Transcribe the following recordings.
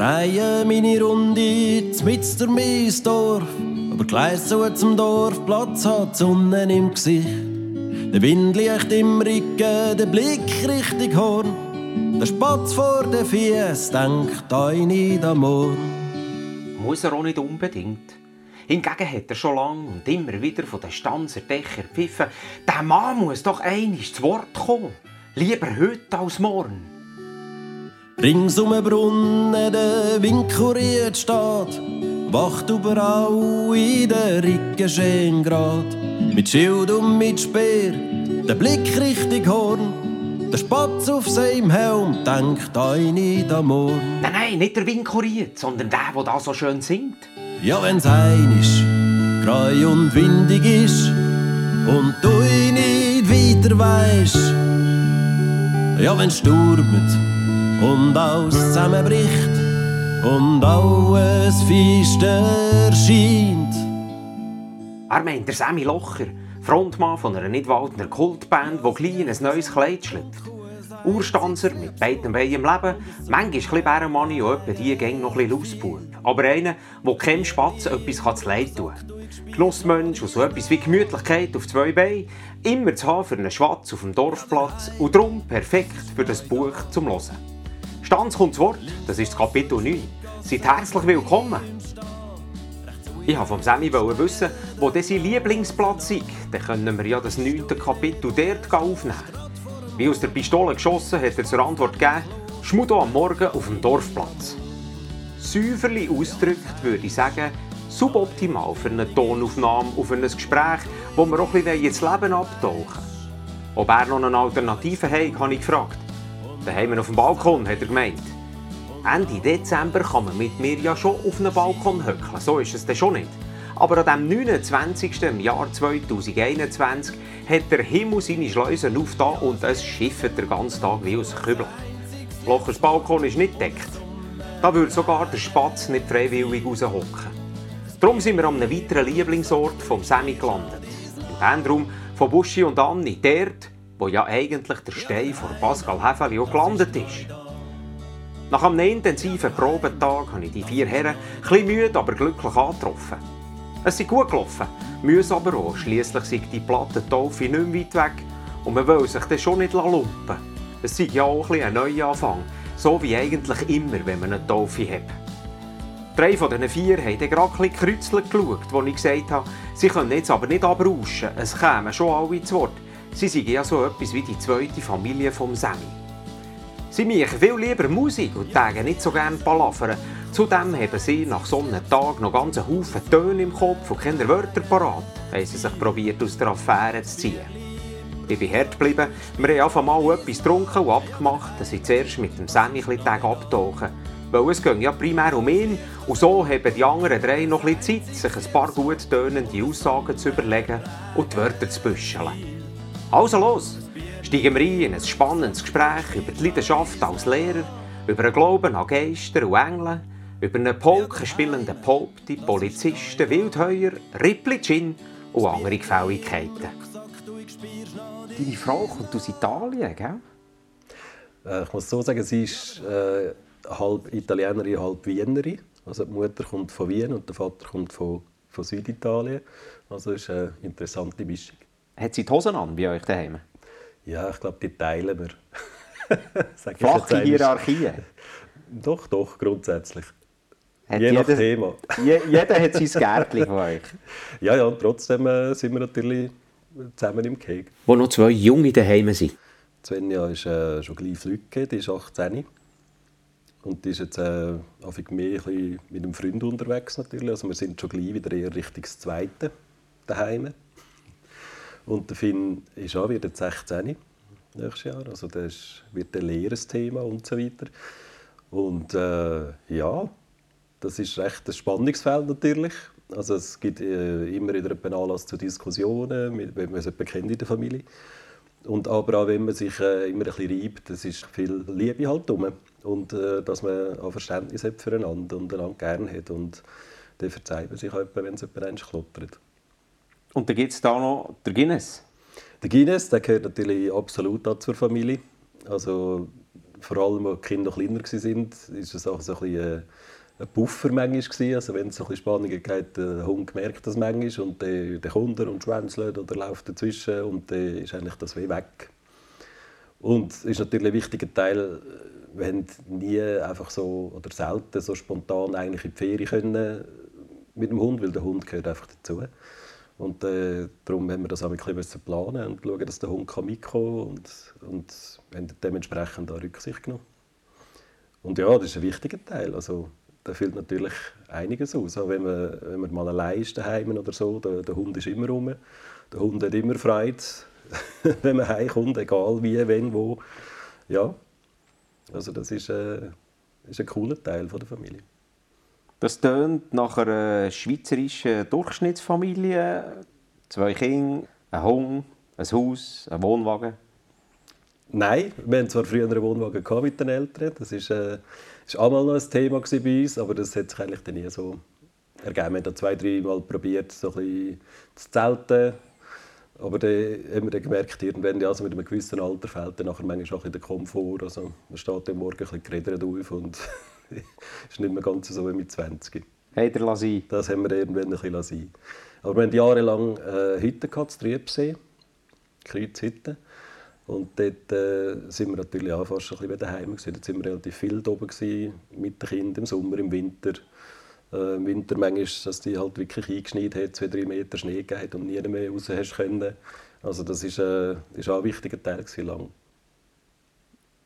drehe meine Runde mit durch mein Dorf. Aber gleich so zum Dorfplatz hat die Sonne im Gesicht. Der Wind liegt im Rücken, der Blick richtig horn. Der Spatz vor den Fies denkt eine am Morgen. Muss er auch nicht unbedingt. Hingegen hat er schon lange und immer wieder von den Stanzer Dächer pfiffen, der Mann muss doch einig zu Wort kommen. Lieber heute als morgen. Rings um den Brunnen der Wind kuriert steht, wacht überall in der Ricke schön grad. Mit Schild und mit Speer, der Blick richtig horn, der Spatz auf seinem Helm denkt eine da morgen. Nein, nein, nicht der Wind kuriert, sondern der, der da so schön singt. Ja, wenn's einisch grau und windig ist und du nicht weiter weisst. Ja, wenn's stürmt und alles zusammenbricht und alles feister erscheint. Er meint der Sammy Locher, Frontmann von einer Nidwaldner Kultband, die gleich in ein neues Kleid schlüpft. Urstanzer mit beiden Beinen im Leben, manchmal ein Bärenmanni und etwa die Gang noch ein Lausbub. Aber einer, der keinem Spatz etwas zu leid tun kann. Genussmensch und so etwas wie Gemütlichkeit auf zwei Beinen, immer zu haben für einen Schwatz auf dem Dorfplatz und darum perfekt für das Buch zum Hören. Stanz kommt zu Wort, das ist das Kapitel 9. Seid herzlich willkommen. Ich wollte vom Sammy wissen, wo sein Lieblingsplatz ist. Dann können wir ja das 9. Kapitel dort aufnehmen. Wie aus der Pistole geschossen, hat er zur Antwort gegeben, Schmudo am Morgen auf dem Dorfplatz. Säuferli ausgedrückt würde ich sagen, suboptimal für eine Tonaufnahme auf ein Gespräch, wo wir auch ein bisschen ins Leben abtauchen Ob er noch eine Alternative hat, habe ich gefragt. Daheim auf dem Balkon, hat er gemeint. Ende Dezember kann man mit mir ja schon auf einem Balkon höckeln, so ist es dann schon nicht. Aber an dem 29. im Jahr 2021 hat der Himmel seine Schleusen aufgetan und es schifft den ganzen Tag wie aus Kübel. Lochers Balkon ist nicht deckt. Da würde sogar der Spatz nicht freiwillig raushocken. Darum sind wir an einem weiteren Lieblingsort vom Sammy gelandet. Im Bandraum von Buschi und Anni, dort, wo ja eigentlich der Stein von Pascal Häfeli auch gelandet ist. Nach einem intensiven Probetag habe ich die vier Herren etwas müde, aber glücklich angetroffen. Es ist gut gelaufen, mühsam aber auch. Schliesslich sind die Platte Taufe nicht weit weg und man will sich dann schon nicht lumpen Es ist ja auch ein, ein Neuanfang, so wie eigentlich immer, wenn man eine Taufe hat. Drei von diesen vier haben dann gerade ein bisschen geschaut, wo ich gesagt habe, sie können jetzt aber nicht abrauschen, es kämen schon alle zu Wort. Sie sind ja so etwas wie die zweite Familie vom Sammy. Sie machen viel lieber Musik und tagen nicht so gerne Palavern. Zudem haben sie nach so einem Tag noch ganz Haufen Töne im Kopf und keine Wörter parat, haben sie sich probiert aus der Affäre zu ziehen. Ich bin hart geblieben. Wir haben einfach mal etwas getrunken und abgemacht, dass ich zuerst mit dem Sammy ein Tag abtauchen. Weil es ging ja primär um ihn und so haben die anderen drei noch ein Zeit, sich ein paar gut tönende Aussagen zu überlegen und die Wörter zu büscheln. Also los, steigen wir ein in ein spannendes Gespräch über die Leidenschaft als Lehrer, über den Glauben an Geister und Engel, über einen Polken spielenden Popti, Polizisten, Wildheuer, Rippli Gin und andere Gefälligkeiten. Deine Frau kommt aus Italien, gell? Äh, ich muss so sagen, sie ist äh, halb Italienerin, halb Wienerin. Also die Mutter kommt von Wien und der Vater kommt von, von Süditalien. Also ist eine interessante Mischung. Hat sie die Hosen an bei euch daheim? Ja, ich glaube, die teilen wir. Flache Hierarchien? Doch, doch, grundsätzlich. Hat Je nach Thema. Je, jeder hat sein Gärtchen von euch. Ja, ja, trotzdem äh, sind wir natürlich zusammen im Cake. Wo noch zwei Junge daheim sind? Svenja ist äh, schon gleich Flügge, die ist 18. Und die ist jetzt äh, mehr ein mit einem Freund unterwegs natürlich. Also wir sind schon gleich wieder eher Richtung Zweite daheim. Und der Finn ist auch wieder 16 nächstes Jahr. Also das wird ein leeres Thema und so weiter. Und äh, ja, das ist recht ein Spannungsfeld natürlich. Also es gibt äh, immer wieder einen Anlass zu Diskussionen, wenn man es kennt in der Familie. Und aber auch wenn man sich äh, immer ein bisschen reibt, es ist viel Liebe halt drum. Und äh, dass man auch Verständnis hat füreinander und einander gerne hat. Und dann verzeiht man sich auch, wenn es jemand kloppert. Und dann gibt es da noch den Guinness. Der Guinness der gehört natürlich absolut zur Familie. Also vor allem, als die Kinder noch kleiner waren, ist es auch so ein bisschen ein Puffer manchmal Also wenn es so ein Spannungen gibt, der Hund merkt das manchmal und der, der kommt und schwänzelt oder läuft dazwischen und dann ist eigentlich das weh weg. Und es ist natürlich ein wichtiger Teil, haben nie einfach so oder selten so spontan eigentlich in die Ferien können mit dem Hund, weil der Hund gehört einfach dazu. Und äh, darum haben wir das auch ein bisschen planen und schauen, dass der Hund mitkommen kann und, und haben dementsprechend auch Rücksicht genommen. Und ja, das ist ein wichtiger Teil. Also, da füllt natürlich einiges aus. Auch wenn man, wenn man mal allein ist daheim oder so, der, der Hund ist immer rum. Der Hund hat immer Freude, wenn man heimkommt, egal wie, wenn, wo. Ja, also das ist, äh, ist ein cooler Teil von der Familie. Das tönt nach einer schweizerischen Durchschnittsfamilie. Zwei Kinder, ein Hund, ein Haus, ein Wohnwagen. Nein, wir hatten zwar früher einen Wohnwagen mit den Eltern. Das ist, äh, ist noch ein Thema bei uns, aber das hat sich eigentlich nie so ergeben. Wir haben zwei, drei Mal probiert, so ein zu zelten. Aber dann haben wir dann gemerkt, irgendwann, also mit einem gewissen Alter fehlt dann nachher manchmal auch der Komfort. Also man steht am Morgen ein bisschen geredet auf und ist nicht mehr ganz so wie mit 20. Hey, der sein. Das haben wir irgendwann ein bisschen sein. Aber wir hatten jahrelang äh, Hütten gehabt, Triebsee, Kreuzhütten. Und dort äh, sind wir natürlich auch fast ein bisschen daheim. Gewesen. Dort waren wir relativ viel oben gewesen, mit den Kindern im Sommer, im Winter. Äh, Im Winter manchmal, dass die halt wirklich eingeschneit hat, zwei, drei Meter Schnee gegeben und nie mehr raus hast können. Also das ist, äh, ist auch ein wichtiger Teil gewesen, lang.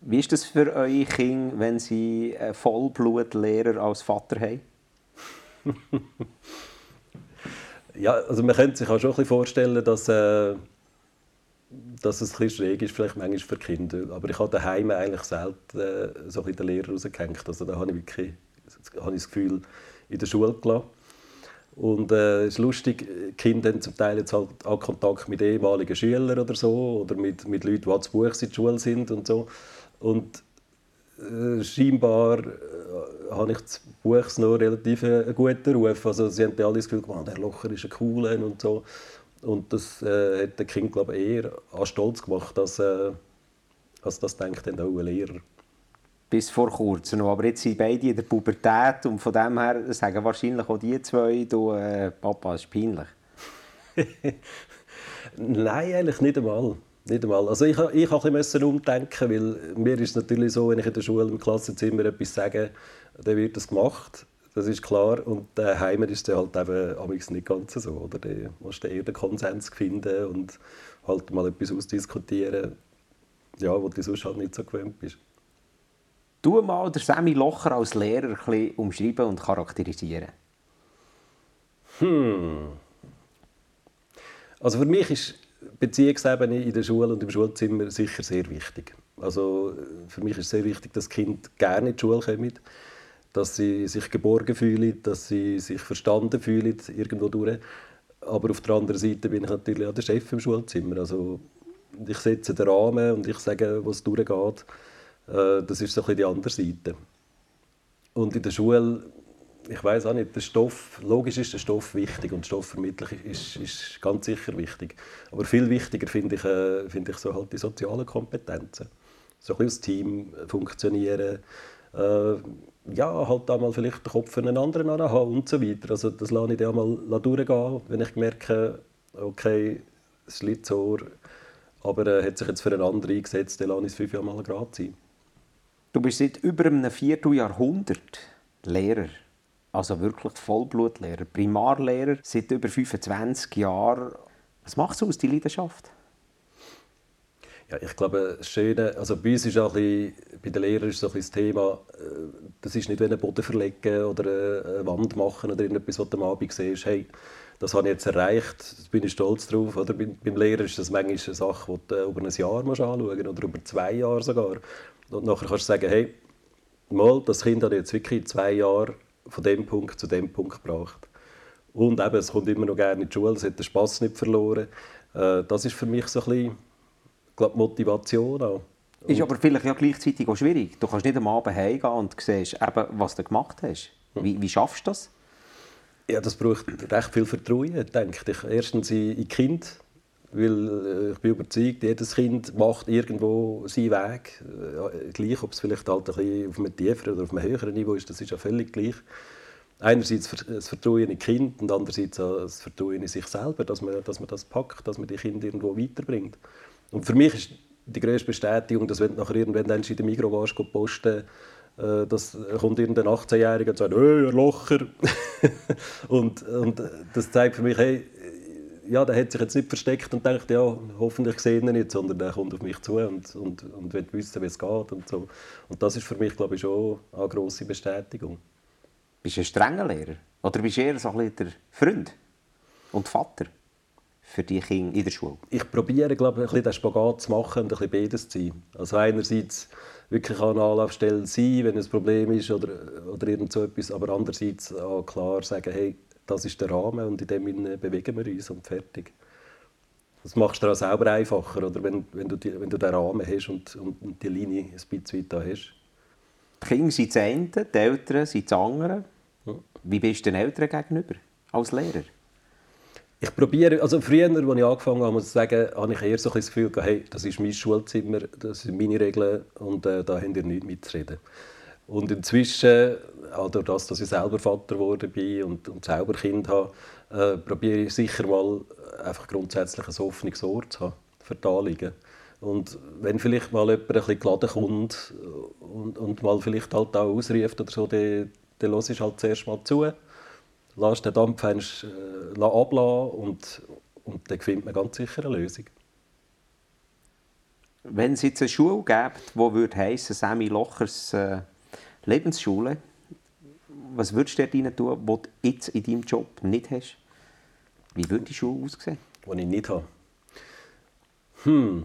Wie ist das für eure Kinder, wenn sie einen Vollblutlehrer als Vater haben? ja, also man könnte sich auch schon ein bisschen vorstellen, dass äh, dass es ein schräg ist, vielleicht manchmal für Kinder. Aber ich habe daheim eigentlich selten äh, so ein den Lehrer rausgehängt. Also da habe ich wirklich habe ich das Gefühl, in der Schule gelassen. Und äh, es ist lustig, Kinder haben zum Teil jetzt halt auch Kontakt mit ehemaligen Schülern oder so, oder mit, mit Leuten, die zu Buch in der Schule sind und so. Und äh, scheinbar äh, habe ich das Buch noch relativ äh, einen guten Ruf. Also sie haben alle das Gefühl, man, der Locher ist ein cooler und so. Und das äh, hat der Kind glaube ich, eher an Stolz gemacht, als, äh, als das denkt dann auch ein Lehrer. Bis vor kurzem noch. Aber jetzt sind beide in der Pubertät und von dem her sagen wahrscheinlich auch die zwei, du, äh, Papa, ist peinlich. Nein, eigentlich nicht einmal. Nicht einmal. Also ich, ich habe ein bisschen umdenken, weil mir ist es natürlich so, wenn ich in der Schule im Klassenzimmer etwas sage, dann wird das gemacht. Das ist klar. Und daheim äh, ist es halt eben nicht ganz so. Oder? Da musst du eher den Konsens finden und halt mal etwas ausdiskutieren, ja, wo du sonst halt nicht so gewöhnt bist. Du mal den Sammy Locher als Lehrer ein bisschen umschreiben und charakterisieren. Hm. Also für mich ist Beziehungsebene in der Schule und im Schulzimmer sicher sehr wichtig. Also für mich ist sehr wichtig, dass Kind gerne in die Schule kommen dass sie sich geborgen fühlen, dass sie sich verstanden fühlen irgendwo durch. Aber auf der anderen Seite bin ich natürlich auch der Chef im Schulzimmer. Also ich setze den Rahmen und ich sage, was durchgeht. Äh, das ist so ein bisschen die andere Seite. Und in der Schule, ich weiß auch nicht, der Stoff, logisch ist der Stoff wichtig und Stoffvermittlung ist, ist ganz sicher wichtig. Aber viel wichtiger finde ich, äh, find ich so halt die sozialen Kompetenzen. So ein bisschen als Team funktionieren, äh, ja, halt auch mal vielleicht den Kopf für einen anderen haben und so weiter. Also das lasse ich dann mal durchgehen, wenn ich merke, okay, es liegt so, aber er äh, hat sich jetzt für einen anderen eingesetzt, dann lasse ich es fünf Jahre mal gerade sein. Du bist seit über einem Vierteljahrhundert Lehrer, also wirklich Vollblutlehrer, Primarlehrer, seit über 25 Jahren. Was macht so aus, die Leidenschaft? Ja, ich glaube, das Schöne, also bei uns ist auch ein bisschen, bei den Lehrern ist so ein das Thema, äh, das ist nicht wie einen Boden verlegen oder eine Wand machen oder irgendetwas, was du am Abend siehst, hey, das habe ich jetzt erreicht, da bin ich stolz drauf. Oder beim Lehrer ist das manchmal eine Sache, die du über ein Jahr musst anschauen oder über zwei Jahre sogar. Und nachher kannst du sagen, hey, mal, das Kind hat jetzt wirklich zwei Jahre von dem Punkt zu dem Punkt gebracht. Und eben, es kommt immer noch gerne in die Schule, es hat den Spass nicht verloren. Äh, das ist für mich so ein bisschen glaube, Motivation auch. Ist aber vielleicht ja gleichzeitig auch schwierig. Du kannst nicht am Abend heimgehen und siehst, eben, was du gemacht hast. Wie, wie schaffst du das? Ja, das braucht recht viel Vertrauen, denke ich. Erstens in, in Kind, weil äh, ich bin überzeugt, jedes Kind macht irgendwo seinen Weg. Äh, gleich, ob es vielleicht halt ein bisschen auf einem tieferen oder auf einem höheren Niveau ist, das ist ja völlig gleich. Einerseits das Vertrauen in Kind und andererseits das Vertrauen in sich selber, dass man, dass man das packt, dass man die Kinder irgendwo weiterbringt. Und für mich ist die grösste Bestätigung, dass wenn du nachher irgendwann in der Migros warst, posten äh, das kommt irgendein 18-Jähriger und sagt, hey, Locher. und, und das zeigt für mich, hey, ja, der hat sich jetzt nicht versteckt und denkt, ja, hoffentlich sehe ich ihn nicht, sondern der kommt auf mich zu und, und, und will wissen, wie es geht und so. Und das ist für mich, glaube ich, schon eine grosse Bestätigung. Bist du ein strenger Lehrer? Oder bist du eher so ein der Freund und Vater für die Kinder in der Schule? Ich probiere, glaube ich, ein bisschen den Spagat zu machen und ein bisschen beides zu sein. Also einerseits wirklich an Anlaufstelle sein, wenn ein Problem ist oder, oder irgend so etwas, aber andererseits auch klar sagen, hey, das ist der Rahmen und in dem bewegen wir uns und fertig. Das machst du dir auch selber einfacher, oder? Wenn, wenn, du die, wenn du den Rahmen hast und, und die Linie ein bisschen weit da hast. Die Kinder sind das eine, die Eltern sind das andere. Wie bist du den Eltern gegenüber als Lehrer? Ich probiere, also früher, als ich angefangen habe, muss ich sagen, habe ich eher so ein das Gefühl, hey, das ist mein Schulzimmer, das sind meine Regeln und äh, da habt ihr nichts mitzureden. Und inzwischen, auch durch das, dass ich selber Vater geworden bin und, und selber Kind habe, äh, probiere ich sicher mal einfach grundsätzlich ein offenes Ohr zu haben für die. Und wenn vielleicht mal jemand ein bisschen geladen kommt und, und mal vielleicht halt auch ausruft oder so, dann, dann hörst du halt zuerst mal zu, lass den Dampf äh, ablassen und, und dann findet man ganz sicher eine Lösung. Wenn es jetzt eine Schule gibt, die würde heissen, Sammy Lochers äh, Lebensschule, was würdest du rein tun, was du jetzt in deinem Job nicht hast? Wie würde die Schule aussehen? Die ich nicht habe? Hm.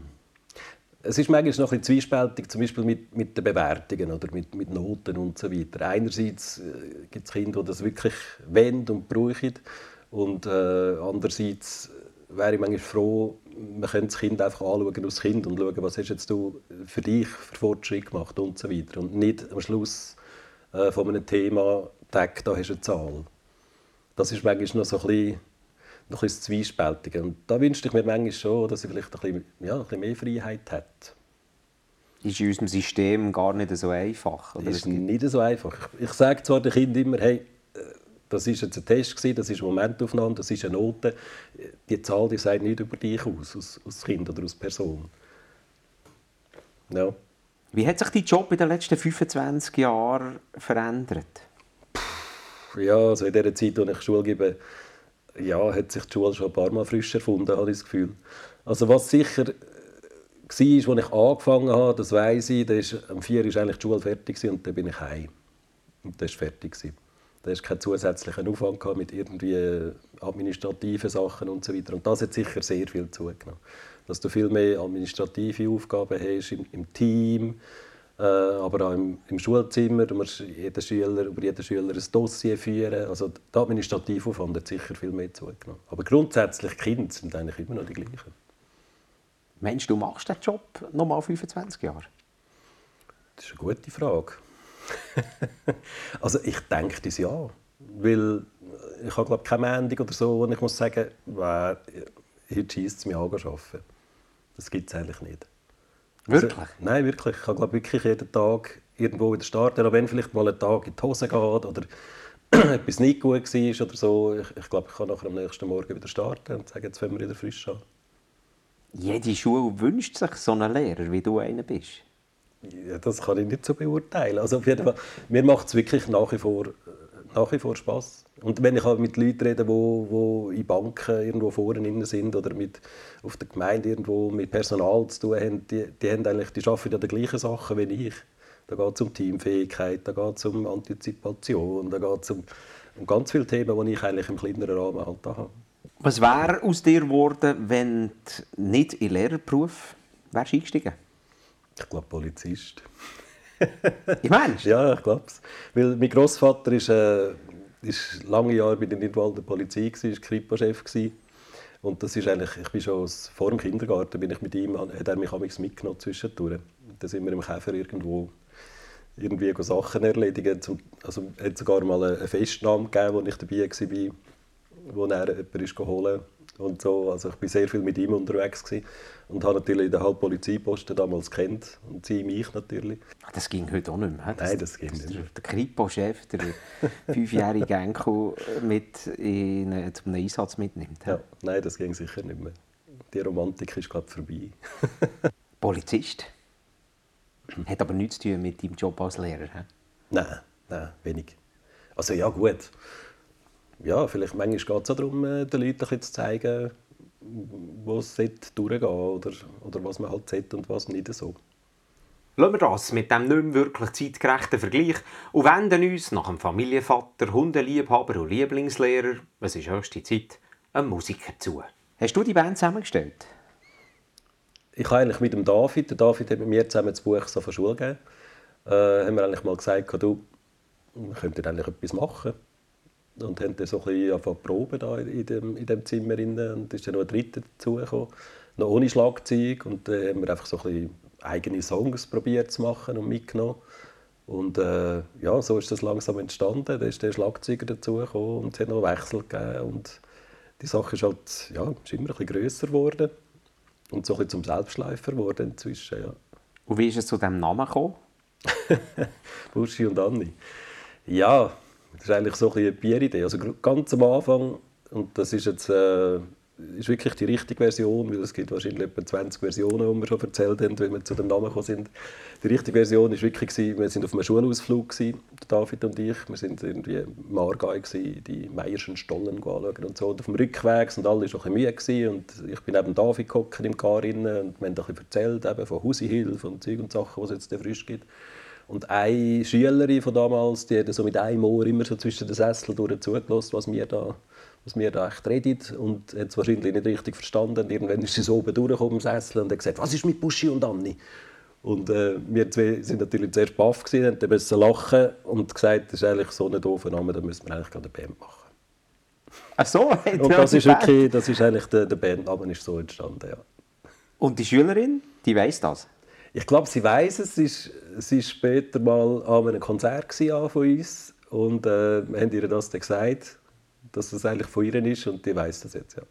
Es ist manchmal noch ein zwiespältig, zum Beispiel mit, mit den Bewertungen oder mit, mit Noten und so weiter. Einerseits äh, gibt es Kinder, die das wirklich wollen und brauchen und äh, andererseits wäre ich manchmal froh, man könnte das Kind einfach anschauen als Kind und schauen, was hast jetzt du für dich für Fortschritt gemacht und so weiter. Und nicht am Schluss äh, von einem Thema, Tag, da hast du eine Zahl. Das ist manchmal noch so ein bisschen, noch ein bisschen zwiespältig. Und da wünschte ich mir manchmal schon, dass ich vielleicht ein bisschen, ja, ein bisschen mehr Freiheit hätte. Ist in unserem System gar nicht so einfach? Oder? Ist nicht so einfach. Ich, sage zwar den Kindern immer, hey, das war jetzt ein Test, das ist eine Momentaufnahme, das ist eine Note. Die Zahl die sagt nicht über dich aus, als, als Kind oder als Person. Ja. Wie hat sich dein Job in den letzten 25 Jahren verändert? Ja, also in der Zeit, in ich Schule gebe, ja, hat sich die Schule schon ein paar Mal frisch erfunden, habe ich das Gefühl. Also was sicher war, als ich angefangen habe, das weiß ich, da ist, am 4 war eigentlich die Schule fertig und dann bin ich heim. Und das war fertig. Da hast keinen zusätzlichen Aufwand mit irgendwie administrativen Sachen und so weiter. Und das hat sicher sehr viel zugenommen. Dass du viel mehr administrative Aufgaben hast im, im Team, aber auch im, im, Schulzimmer. Du musst jeden Schüler, über jeden Schüler ein Dossier führen. Also der administrative Aufwand hat sicher viel mehr zugenommen. Aber grundsätzlich Kinder sind eigentlich immer noch die gleichen. Meinst du, du machst den Job noch mal 25 Jahre? Das ist eine gute Frage. also ich denke das ja. Weil ich habe glaube keine Mendung oder so, und ich muss sagen, wer, heute schießt es mich an arbeiten. Das gibt es eigentlich nicht. Also, wirklich? Also, nein, wirklich. Ich kann glaube wirklich jeden Tag irgendwo wieder starten, auch wenn vielleicht mal ein Tag in die Hose geht oder etwas nicht gut war oder so. Ich, ich glaube, ich kann nachher am nächsten Morgen wieder starten und sagen, jetzt wollen wir wieder frisch an. Jede Schule wünscht sich so einen Lehrer, wie du einer bist. Ja, das kann ich nicht so beurteilen. Also auf jeden Fall, mir macht es wirklich nach wie vor, nach wie vor Spaß. Und wenn ich halt mit Leuten rede, die wo, wo in Banken irgendwo vorne sind oder mit, auf der Gemeinde irgendwo mit Personal zu tun haben, die, die, haben eigentlich, die arbeiten ja die gleichen Sachen wie ich. Da geht es um Teamfähigkeit, da geht es um Antizipation, da geht es um, um ganz viele Themen, die ich eigentlich im kleineren Rahmen halt habe. Was wäre aus dir geworden, wenn du nicht in den Lehrerberuf wärst eingestiegen ich glaube Polizist. ich meine Ja, ich glaube es. Weil mein Großvater ist, äh, ist lange Jahre bei der Nidwalder Polizei, war Kripo-Chef. Und das ist eigentlich, ich bin schon vor dem Kindergarten bin ich mit ihm, hat er mich mitgenommen zwischendurch. Da sind wir im Käfer irgendwo irgendwie Sachen erledigen. Also, es hat sogar mal eine Festnahme gegeben, wo ich dabei war, wo er jemanden ist geholt und so. Also ich war sehr viel mit ihm unterwegs gewesen und habe natürlich den halben Polizeiposten damals kennt und sie mich natürlich. Ah, das ging heute auch nicht mehr. Das, Nein, das ging nicht mehr. Der Kripo-Chef, der fünfjährige Enkel mit in, äh, zum Einsatz mitnimmt. Ja, nein, das ging sicher nicht mehr. Die Romantik ist gerade vorbei. Polizist? Hat aber nichts zu tun mit deinem Job als Lehrer. He? Nein, nein, wenig. Also ja, gut. Ja, vielleicht manchmal geht es auch darum, äh, den Leuten zu zeigen, wo es durchgehen oder, oder was man halt sollte und was nicht so. Lassen wir das mit dem nicht mehr wirklich zeitgerechten Vergleich und wenden uns nach dem Familienvater, Hundeliebhaber und Lieblingslehrer, es ist höchste Zeit, einem Musiker zu. Hast du die Band zusammengestellt? Ich habe eigentlich mit dem David, der David hat mit mir zusammen das Buch so von Schule gegeben, äh, haben wir eigentlich mal gesagt, du, wir könnten eigentlich etwas machen und haben dann so ein bisschen proben da in dem, in dem Zimmer rein. und ist dann noch ein dritter dazugekommen, noch ohne Schlagzeug und dann haben wir einfach so ein bisschen eigene Songs probiert zu machen und mitgenommen und äh, ja, so ist das langsam entstanden. Dann ist der Schlagzeuger dazugekommen und es hat noch Wechsel gegeben und die Sache ist halt ja, ist immer ein bisschen grösser geworden und so ein bisschen zum Selbstschleifer geworden inzwischen, ja. Und wie ist es zu diesem Namen gekommen? Burschi und Anni. Ja, das ist eigentlich so ein eine Bieridee. Also ganz am Anfang, und das ist jetzt äh, ist wirklich die richtige Version, weil es gibt wahrscheinlich etwa 20 Versionen, die wir schon erzählt haben, wenn wir zu dem Namen gekommen sind. Die richtige Version war wirklich, wir sind auf einem Schulausflug, David und ich. Wir sind irgendwie im Aargau, die Meierschen Stollen anschauen und so. Und auf dem Rückweg sind alle schon ein müde und ich bin neben David gehockt im Gar und wir haben ein bisschen erzählt eben von Hausihilfe und Zeug und Sachen, die es jetzt frisch gibt. Und eine Schülerin von damals, die hat so mit einem Ohr immer so zwischen den Sesseln durch zugelassen, was wir da, was wir da echt redet und hat es wahrscheinlich nicht richtig verstanden. Und irgendwann ist sie so oben durchgekommen im Sessel und hat gesagt, was ist mit Buschi und Anni? Und äh, wir zwei sind natürlich zuerst baff gewesen, haben dann lachen und gesagt, das ist eigentlich so ein doofer Name, da müssen wir eigentlich gerade eine Band machen. Ach so, und das ist wirklich, das ist eigentlich der, der Bandname ist so entstanden, ja. Und die Schülerin, die weiß das? Ich glaube, sie weiß es. Sie ist, sie war später mal an einem Konzert von uns und äh, wir haben ihr das dann gesagt, dass das eigentlich von ihr ist und die weiß das jetzt, ja.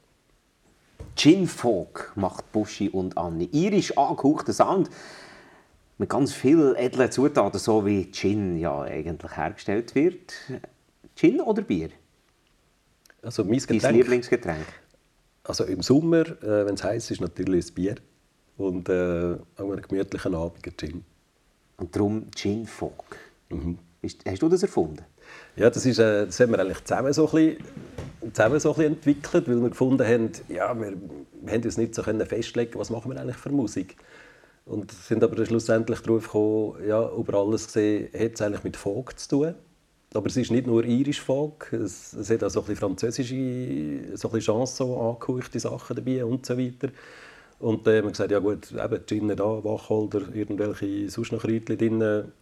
Gin Folk macht Buschi und Anni. Irisch angehauchter Sound mit ganz vielen edlen Zutaten, so wie Gin ja eigentlich hergestellt wird. Gin oder Bier? Also mein Getränk. Dein Lieblingsgetränk? Also im Sommer, äh, wenn es heiß ist, natürlich das Bier und äh, auch einen gemütlichen Abend Gin. Und darum Gin Folk. Mhm. Hast du das erfunden? Ja, das, ist, äh, das haben wir eigentlich zusammen so ein bisschen, zusammen so ein bisschen entwickelt, weil wir gefunden haben, ja, wir, wir haben uns nicht so können festlegen, was machen wir eigentlich für Musik. Und sind aber schlussendlich darauf gekommen, ja, über alles gesehen, hat es eigentlich mit Folk zu tun. Aber es ist nicht nur irisch Folk, es, es hat auch so ein bisschen französische, so ein bisschen Chanson angehauchte Sachen dabei und so weiter. Und dann haben wir gesagt, ja gut, eben Gin da, Wacholder, irgendwelche sonst noch Kräutchen drin.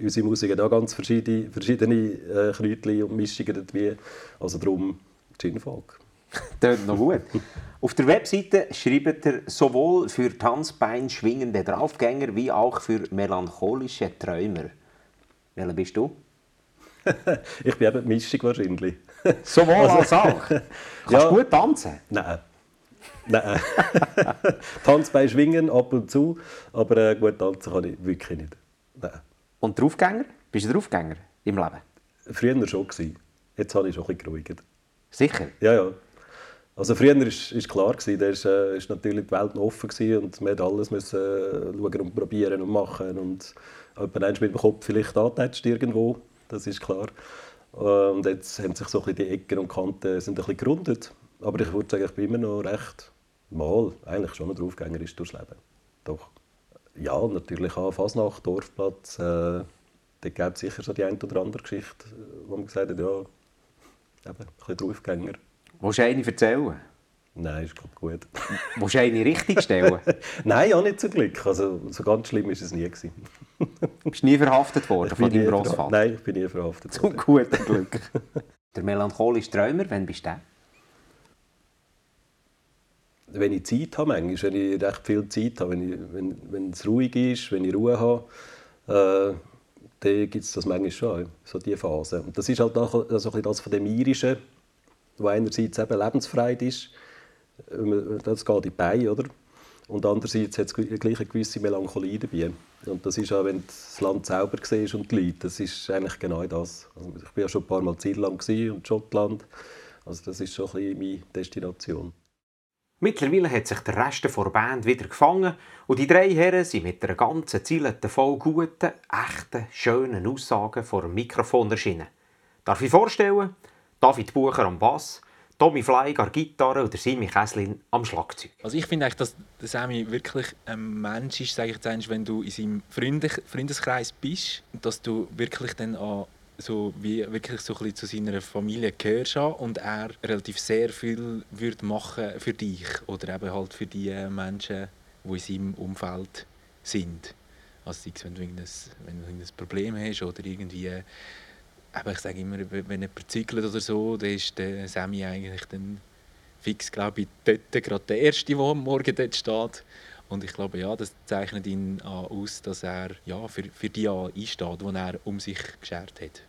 Unsere Musik hat auch ganz verschiedene, verschiedene äh, Kräutchen und Mischungen dabei. Also darum Gin Folk. Tönt noch gut. Auf der Webseite schreibt er sowohl für Tanzbein schwingende Draufgänger wie auch für melancholische Träumer. Welcher bist du? ich bin eben die Mischung wahrscheinlich. Sowohl also, als auch? Kannst ja, du gut tanzen? Nein. Nein. Tanzbein schwingen ab und zu, aber äh, gut tanzen kann ich wirklich nicht. Nein. Und Draufgänger? Bist du Draufgänger im Leben? Früher schon. Gewesen. Jetzt habe ich schon ein bisschen geruhigt. Sicher? Ja, ja. Also früher war ist klar, gewesen, da ist, äh, ist natürlich die Welt noch offen gewesen und man alles müssen äh, schauen und probieren und machen. Und jemand mit dem Kopf vielleicht antätscht irgendwo, das ist klar. Äh, und jetzt haben sich so ein bisschen die Ecken und Kanten sind ein bisschen gerundet. Aber ich würde sagen, ich bin immer noch recht mal, eigentlich schon ein draufgängerisch durchs Leben. Doch. Ja, natürlich auch Fasnacht, Dorfplatz. Äh, da gibt es sicher so die eine oder andere Geschichte, wo man gesagt hat, ja, eben, ein bisschen Draufgänger. Willst du eine erzählen? Nein, ist glaube gut. Willst du eine richtig stellen? Nein, auch nicht zum Glück. Also, so ganz schlimm war es nie. Gewesen. Bist nie verhaftet worden von deinem Grossvater? Nein, ich bin nie verhaftet worden. Zum guten Glück. Der melancholische Träumer, wann bist du der? Wenn ich Zeit habe, manchmal, wenn ich recht viel Zeit habe, wenn, ich, wenn, wenn es ruhig ist, wenn ich Ruhe habe, äh, dann gibt es das manchmal schon, so diese Phase. Und das ist halt auch also das von dem Irischen, wo einerseits eben Lebensfreude ist, Ähm, das geht in die Beine, oder? Und andererseits hat es gleich eine gewisse Melancholie dabei. Und das ist auch, wenn das Land selber siehst und die Leute, das ist eigentlich genau das. Also ich war ja schon ein paar Mal in Irland und Schottland. Also das ist schon ein bisschen meine Destination. Mittlerweile hat sich der Rest der Band wieder gefangen und die drei Herren sind mit einer ganzen Ziele voll guten, echten, schönen Aussagen vor dem Mikrofon erschienen. Darf ich vorstellen? David Bucher am Bass, Tommy Fleig an Gitarre oder Simi Kesslin am Schlagzeug. Also ich finde dass der Sammy wirklich ein Mensch ist, sage ich jetzt, wenn du in seinem Freundeskreis bist, dass du wirklich dann an so wie wirklich so zu seiner Familie gehörst und er relativ sehr viel würde machen für dich oder eben halt für die Menschen, die in seinem Umfeld sind. Also wenn du irgendein, wenn du ein Problem hast oder irgendwie aber ich sage immer, wenn jemand zügelt oder so, dann ist der Sammy eigentlich dann fix, glaube ich, dort gerade der Erste, der am Morgen dort steht. Und ich glaube, ja, das zeichnet ihn aus, dass er ja, für, für die einsteht, die er um sich geschert hat.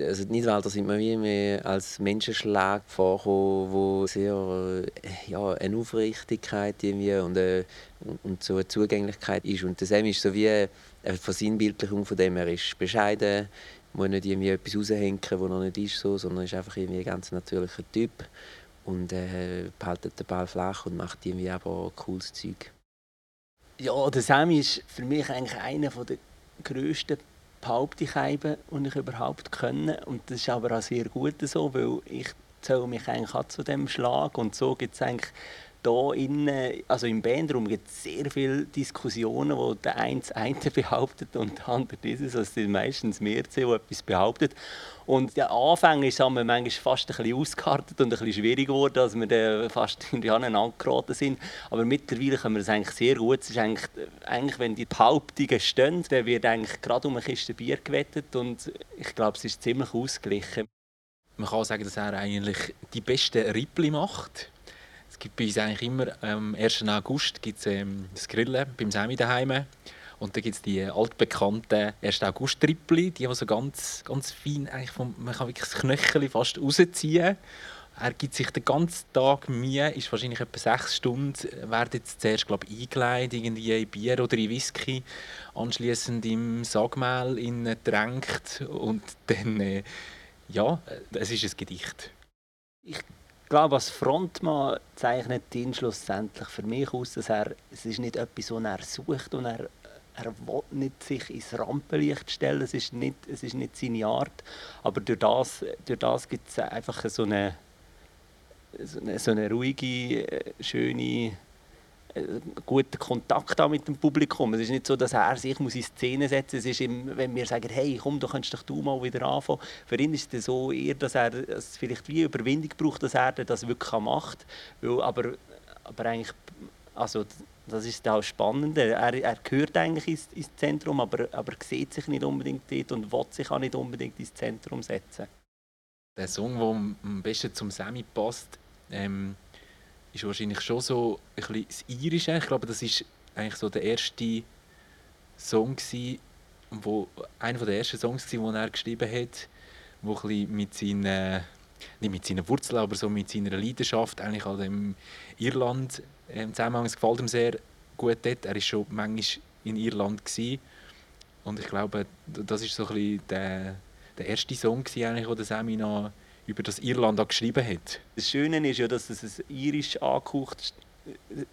Also die Nidwalder sind mir wie als Menschenschlag vorgekommen, wo sehr ja, eine Aufrichtigkeit irgendwie und, äh, und so eine Zugänglichkeit ist. Und der Sam ist so wie eine Versinnbildlichung von dem. Er ist bescheiden, muss nicht irgendwie etwas raushängen, das noch nicht ist, so, sondern ist einfach irgendwie ein ganz natürlicher Typ und äh, behaltet den Ball flach und macht irgendwie aber cooles Zeug. Ja, der Sammy ist für mich eigentlich einer der grössten behaupte ich eben, und ich überhaupt können. Und das ist aber auch sehr gut so, weil ich zähle mich eigentlich auch zu dem Schlag und so gibt es eigentlich da innen, also im Bandraum gibt es sehr viele Diskussionen, wo der eine das eine behauptet und der andere dieses. Also es sind meistens mehr, die etwas behauptet. Und der Anfang ist haben wir manchmal fast ein bisschen ausgekartet und ein bisschen schwierig geworden, als wir fast aneinander geraten sind. Aber mittlerweile können wir es eigentlich sehr gut. Es ist eigentlich, eigentlich, wenn die Behauptungen stehen, dann wird eigentlich gerade um eine Kiste Bier gewettet und ich glaube, es ist ziemlich ausgeglichen. Man kann sagen, dass er eigentlich die besten Rippli macht gibt bei uns eigentlich immer am 1. August gibt's, ähm, das Grillen beim Semi daheim. Und dann gibt es die altbekannten 1. August-Trippli, die, die so ganz, ganz fein, eigentlich vom, man kann wirklich das Knöchel fast rausziehen. Er gibt sich den ganzen Tag Mühe, ist wahrscheinlich etwa sechs Stunden, werden jetzt zuerst glaube ich, eingeleitet, irgendwie in Bier oder in Whisky, anschließend im Sagmehl getränkt und dann, äh, ja, es ist ein Gedicht. Ich glaube, als Frontmann zeichnet ihn schlussendlich für mich aus, dass er, es ist nicht etwas, was er sucht und er, er will nicht sich ins Rampenlicht stellen, es ist nicht, es ist nicht seine Art, aber durch das, durch das gibt es einfach so eine, so eine, so eine ruhige, äh, schöne guten Kontakt auch mit dem Publikum. Es ist nicht so, dass er sich muss in Szene setzen muss. Es ist ihm, wenn wir sagen, hey, komm, du kannst doch du mal wieder anfangen. Für ihn ist es so eher, dass er dass vielleicht wie Überwindung braucht, dass er das wirklich macht. Weil, aber, aber eigentlich, also das ist auch spannend. Er, er gehört eigentlich ins, ins Zentrum, aber, aber sieht sich nicht unbedingt dort und will sich auch nicht unbedingt ins Zentrum setzen. Der Song, der am besten zum Semi passt, ähm ist wahrscheinlich schon so ein bisschen das Irische. Ich glaube, das ist eigentlich so der erste Song gewesen, wo einer der ersten Songs den er geschrieben hat, wo ein mit seinen nicht mit seinen Wurzeln, aber so mit seiner Leidenschaft eigentlich an dem Irland im ähm, Zusammenhang. Es gefällt ihm sehr gut dort. Er war schon manchmal in Irland gewesen. und ich glaube, das ist so ein bisschen der, der erste Song gewesen, eigentlich, den Sammy noch über das Irland auch geschrieben hat. Das Schöne ist ja, dass es ein irisch angehauchtes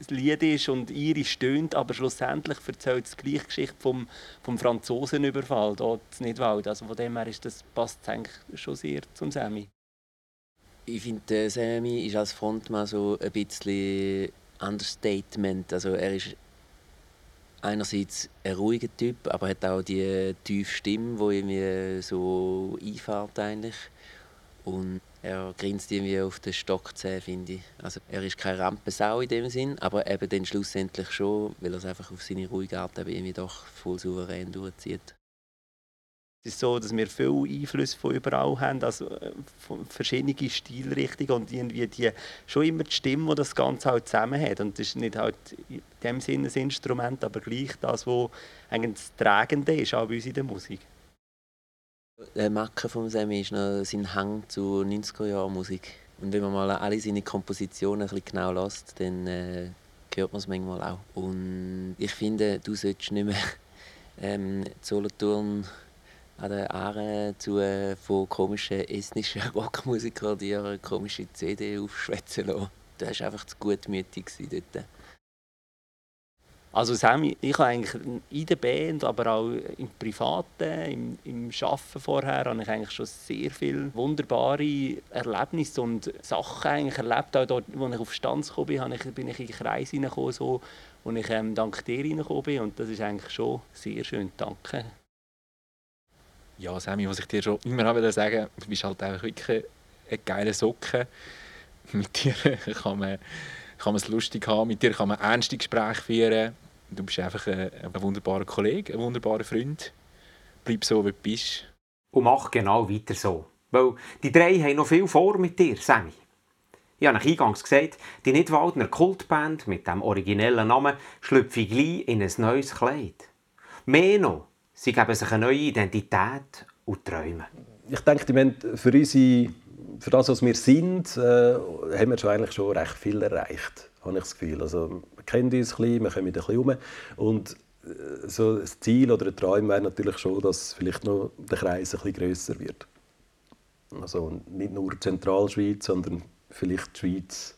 Lied ist und irisch stöhnt, aber schlussendlich erzählt es die gleiche Geschichte vom, vom Franzosenüberfall dort in Nidwald. Also von dem her ist das, passt eigentlich schon sehr zum Sammy. Ich finde, der Sammy ist als Frontmann so ein bisschen Understatement. Also er ist einerseits ein ruhiger Typ, aber hat auch die tiefe Stimme, die irgendwie so einfährt eigentlich. Und er grinst irgendwie auf den Stockzähne, finde ich. Also er ist keine Rampensau in dem Sinn, aber eben dann schlussendlich schon, weil er es einfach auf seine ruhige Art irgendwie doch voll souverän durchzieht. Es ist so, dass wir viel Einfluss von überall haben, also äh, von verschiedenen Stilrichtungen und irgendwie die, schon immer die Stimme, die das Ganze halt zusammen hat. Und das ist nicht halt in dem Sinne ein Instrument, aber gleich das, was eigentlich das Tragende ist, auch bei uns in der Musik. Der Macke vom Semi ist noch sein Hang zu 90er-Jahren-Musik. Und wenn man mal alle seine Kompositionen ein bisschen genau lässt, dann äh, hört man es manchmal auch. Und ich finde, du solltest nicht mehr ähm, Solothurn an den Aare zu äh, von komischen estnischen Rockmusikern, die ihre komische CD aufschwätzen lassen. Du warst einfach zu gutmütig dort. Also Sammy, ich habe eigentlich in der Band, aber auch im Privaten, im, im Arbeiten vorher, habe ich eigentlich schon sehr viele wunderbare Erlebnisse und Sachen eigentlich erlebt. Auch dort, wo ich auf Stanz gekommen bin, bin ich in den Kreis hineingekommen, so, wo ich ähm, dank dir hineingekommen bin. Und das ist eigentlich schon sehr schön. Danke. Ja, Sammy, was ich dir schon immer wieder sagen du bist halt einfach wirklich ein geiler Socke. Mit dir kann man kann man es lustig haben, mit dir kann man ernste Gespräche führen. Du bist einfach ein, ein wunderbarer Kollege, ein wunderbarer Freund. Bleib so, wie du bist. Und mach genau weiter so. Weil die drei haben noch viel vor mit dir, Sammy. Ich habe eingangs gesagt, die Nidwaldner Kultband mit dem originellen Namen schlüpfe gleich in ein neues Kleid. Mehr noch, sie geben sich eine neue Identität und Träume. Ich denke, für unsere für das, was wir sind, äh, haben wir schon eigentlich schon recht viel erreicht, habe ich das Gefühl. Also, wir kennen uns ein bisschen, wir kommen ein bisschen um. Und äh, so ein Ziel oder ein Traum wäre natürlich schon, dass vielleicht noch der Kreis ein bisschen grösser wird. Also nicht nur Zentralschweiz, sondern vielleicht die Schweiz,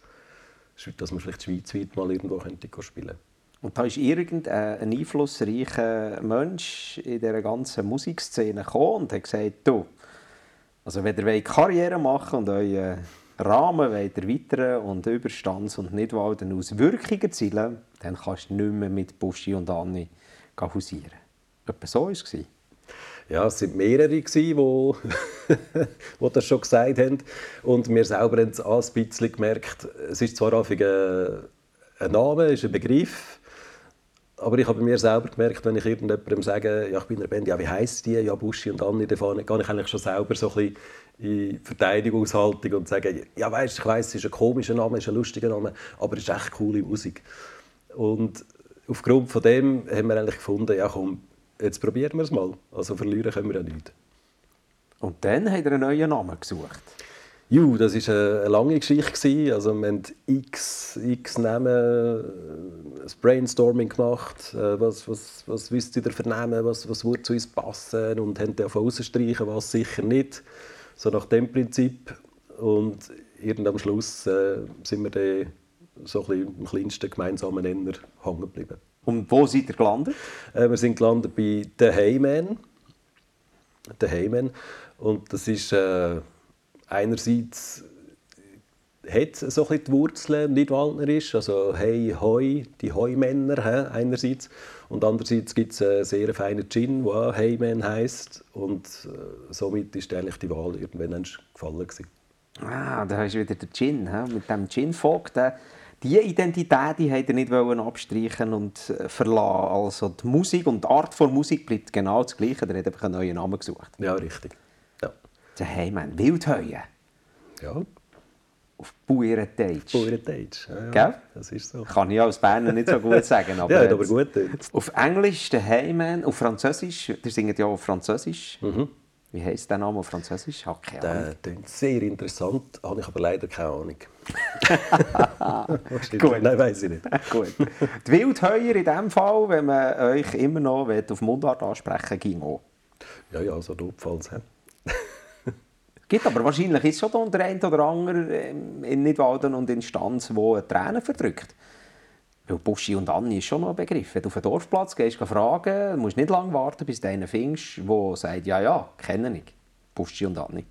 dass man vielleicht schweizweit mal irgendwo könnte spielen Und da ist irgendein einflussreicher Mensch in dieser ganzen Musikszene gekommen und hat gesagt, du, also wenn ihr Karriere machen und euren Rahmen wollt erweitern und Überstands- und Nidwalden aus Wirkungen erzielen, dann kannst du nicht mehr mit Buschi und Anni hausieren. Etwa so war es. Ja, es waren mehrere, die, die das schon gesagt haben. Und wir selber haben es ein bisschen gemerkt, es ist zwar häufig ein, ein Name, ist ein Begriff, aber ich habe bei mir selber gemerkt, wenn ich irgendjemandem sage, ja, ich bin in einer Band, ja, wie heisst die? Ja, Buschi und Anni, dann gehe ich eigentlich schon selber so ein in Verteidigungshaltung und sage, ja, weißt, ich weiß, es ist ein komischer Name, es ist ein lustiger Name, aber es ist echt coole Musik. Und aufgrund von dem haben wir eigentlich gefunden, ja, komm, jetzt probieren wir es mal. Also verlieren können wir ja nicht. Und dann hat er einen neuen Namen gesucht. Ju, das war eine lange Geschichte. Also wir haben x, x Namen, äh, ein Brainstorming gemacht. Äh, was, was, was wisst ihr für Namen, was, was würde zu uns passen? Und haben dann rausstreichen, was sicher nicht. So nach dem Prinzip. Und irgendwann am Schluss äh, sind wir dann so ein bisschen im kleinsten gemeinsamen Nenner hängen geblieben. Und wo seid ihr gelandet? Äh, wir sind gelandet bei «The Heyman». «The Heyman». Und das ist... Äh, einerseits hat so ein die Wurzeln nicht waldnerisch, also hey, hoi, die Heumänner he, einerseits. Und andererseits gibt es einen sehr feinen Gin, der auch Heyman heisst. Und äh, somit ist eigentlich die Wahl irgendwann gefallen. Gewesen. Ah, da hast du wieder den Gin. He? Mit dem Gin-Folk, diese Identität die wollte er nicht abstreichen und äh, verlassen. Also die Musik und die Art von Musik bleibt genau das Gleiche. Er hat einfach einen neuen Namen gesucht. Ja, richtig. Der Heimann, Wildheuen. Ja. Auf Bauerndeutsch. Bauerndeutsch, ja, Gell? Das ist so. Kann ich als Berner nicht so gut sagen. Aber ja, aber gut. Auf Englisch der Heimann, auf Französisch, ihr singt ja auf Französisch. Mhm. Wie heisst der Name auf Französisch? Ich keine Ahnung. Der klingt sehr interessant, habe ich aber leider keine Ahnung. Gut. Nein, weiß ich nicht. Gut. Die Wildheuer in diesem Fall, wenn man euch immer noch auf Mundart ansprechen ging auch. Ja, ja, so notfalls. Gibt aber wahrscheinlich ist schon der eine oder andere ähm, in Nidwalden und in Stanz, der Tränen verdrückt. Weil Buschi und Anni ist schon noch ein Begriff. Wenn du auf den Dorfplatz gehst, fragen, musst nicht lange warten, bis du einen findest, der sagt, ja, ja, kenne ich. Buschi und Anni.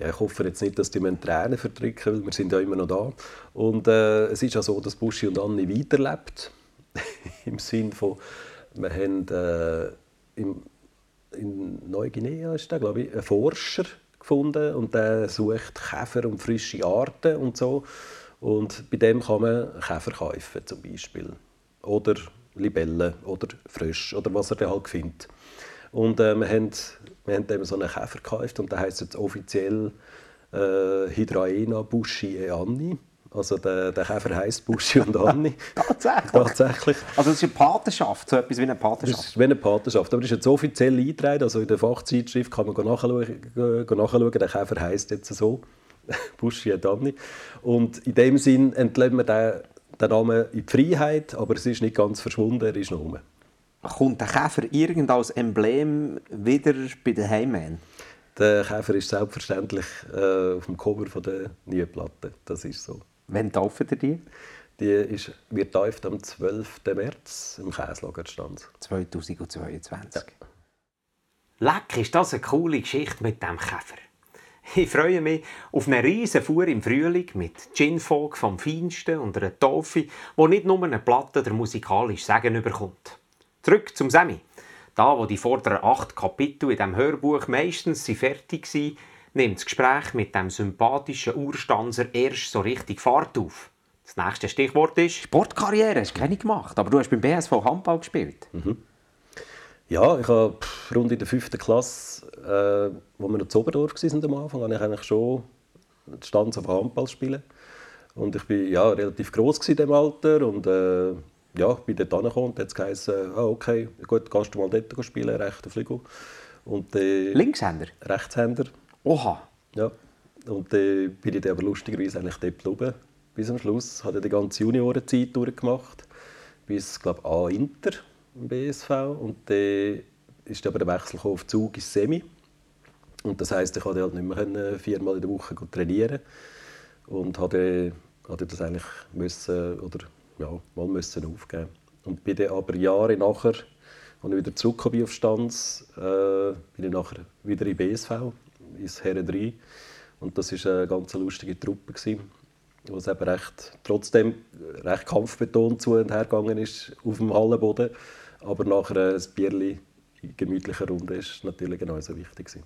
Ja, ich hoffe jetzt nicht, dass die Tränen verdrücken, weil wir sind ja immer noch da. Und äh, es ist ja so, dass Buschi und Anni weiterlebt. Im Sinne von, wir haben äh, im, in Neuguinea ist da, glaube ich, ein Forscher, gefunden und der sucht Käfer und frische Arten und so. Und bei dem kann man Käfer kaufen zum Beispiel. Oder Libellen oder Frösche oder was er dann halt findet. Und äh, wir haben, wir haben eben so einen Käfer gekauft und der heißt jetzt offiziell äh, Hydraena buschiani. Also der, der Käfer heisst Buschi und Anni. Tatsächlich? Tatsächlich. Also es ist eine Patenschaft, so etwas wie eine Patenschaft? Das ist wie eine Patenschaft, aber es ist jetzt offiziell eingetragen, also in der Fachzeitschrift kann man nachschauen, nachschauen der Käfer heisst jetzt so. Buschi Danni. Und in dem Sinn entlehnt man den, den Namen in die Freiheit, aber es ist nicht ganz verschwunden, er ist noch rum. Kommt der Käfer irgend als Emblem wieder bei den Heimmännern? Der Käfer ist selbstverständlich äh, auf dem Cover von der neuen Platte. Das ist so. Wann taufen ihr die? Die ist, wird tauft am 12. März im Käslagerstand. 2022. Leck, ist das eine coole Geschichte mit dem Käfer. Ich freue mich auf eine riesen Fuhr im Frühling mit Ginfog vom Feinsten und einer Taufe, wo nicht nur eine Platte der musikalisch Segen überkommt. Zurück zum Semi. Da, wo die vorderen acht Kapitel in diesem Hörbuch meistens sie fertig waren, nimmt das Gespräch mit dem sympathischen Urstanzer erst so richtig Fahrt auf. Das nächste Stichwort ist... Sportkarriere hast du keine gemacht, aber du hast beim BSV Handball gespielt. Ja, ich habe rund in der fünften Klasse, äh, wo wir noch zu Oberdorf waren am Anfang, habe ich eigentlich schon die Stanz auf Handball spielen. Und ich war ja, relativ gross in diesem Alter und äh, ja, bin dort angekommen und hat es ah, okay, gut, kannst du mal dort spielen, rechter Flügel. Und äh, Linkshänder? Rechtshänder, Oha. ja. Und dann bin ich dann aber lustigerweise eigentlich dort geblieben, bis am Schluss. Habe die ganze Juniorenzeit durchgemacht, bis, glaube ich, A Inter im BSV. Und dann ist aber der Wechsel auf Zug ins Semi. Und das heisst, ich konnte halt nicht mehr viermal in der Woche trainieren und hatte, hatte das eigentlich müssen, oder, ja, mal müssen aufgeben. Und bin dann aber Jahre nachher, als ich wieder zurückgekommen bin auf Stanz, äh, bin ich nachher wieder in BSV, ins Herren 3. Und das war eine ganz lustige Truppe, gewesen, wo es eben recht, trotzdem recht kampfbetont zu und her gegangen ist auf dem Hallenboden. Aber nachher ein Bierli in gemütlicher Runde ist natürlich genauso wichtig. Gewesen.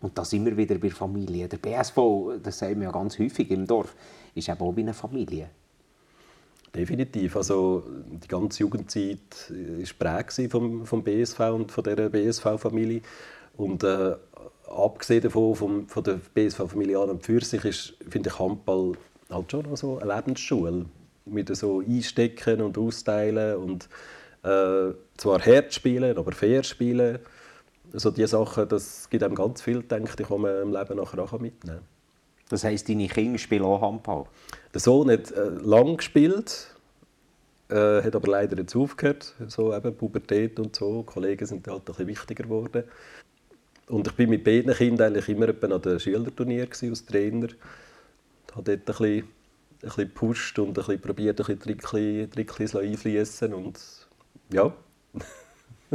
Und da sind wir wieder bei der Familie. Der BSV, das sagen wir ja ganz häufig im Dorf, ist eben auch wie eine Familie. Definitiv. Also die ganze Jugendzeit war geprägt vom, vom BSV und von dieser BSV-Familie. Und äh, abgesehen davon, vom, von der BSV-Familie an und für sich, ist, finde ich Handball halt schon noch so eine Lebensschule. Mit so Einstecken und Austeilen und äh, zwar hart spielen, aber fair spielen. Also diese Sachen, das gibt einem ganz viel, denke ich, die man im Leben nachher auch mitnehmen kann. Das heisst, deine Kinder spielen auch Handball? Der Sohn hat äh, lang gespielt, äh, hat aber leider jetzt aufgehört. So eben Pubertät und so. Die Kollegen sind halt ein bisschen wichtiger geworden. Und ich bin mit beiden Kindern eigentlich immer an den Schülerturnier als Trainer. Ich habe dort ein bisschen, ein bisschen gepusht und ein bisschen probiert, ein bisschen Trickchen einfließen und ja.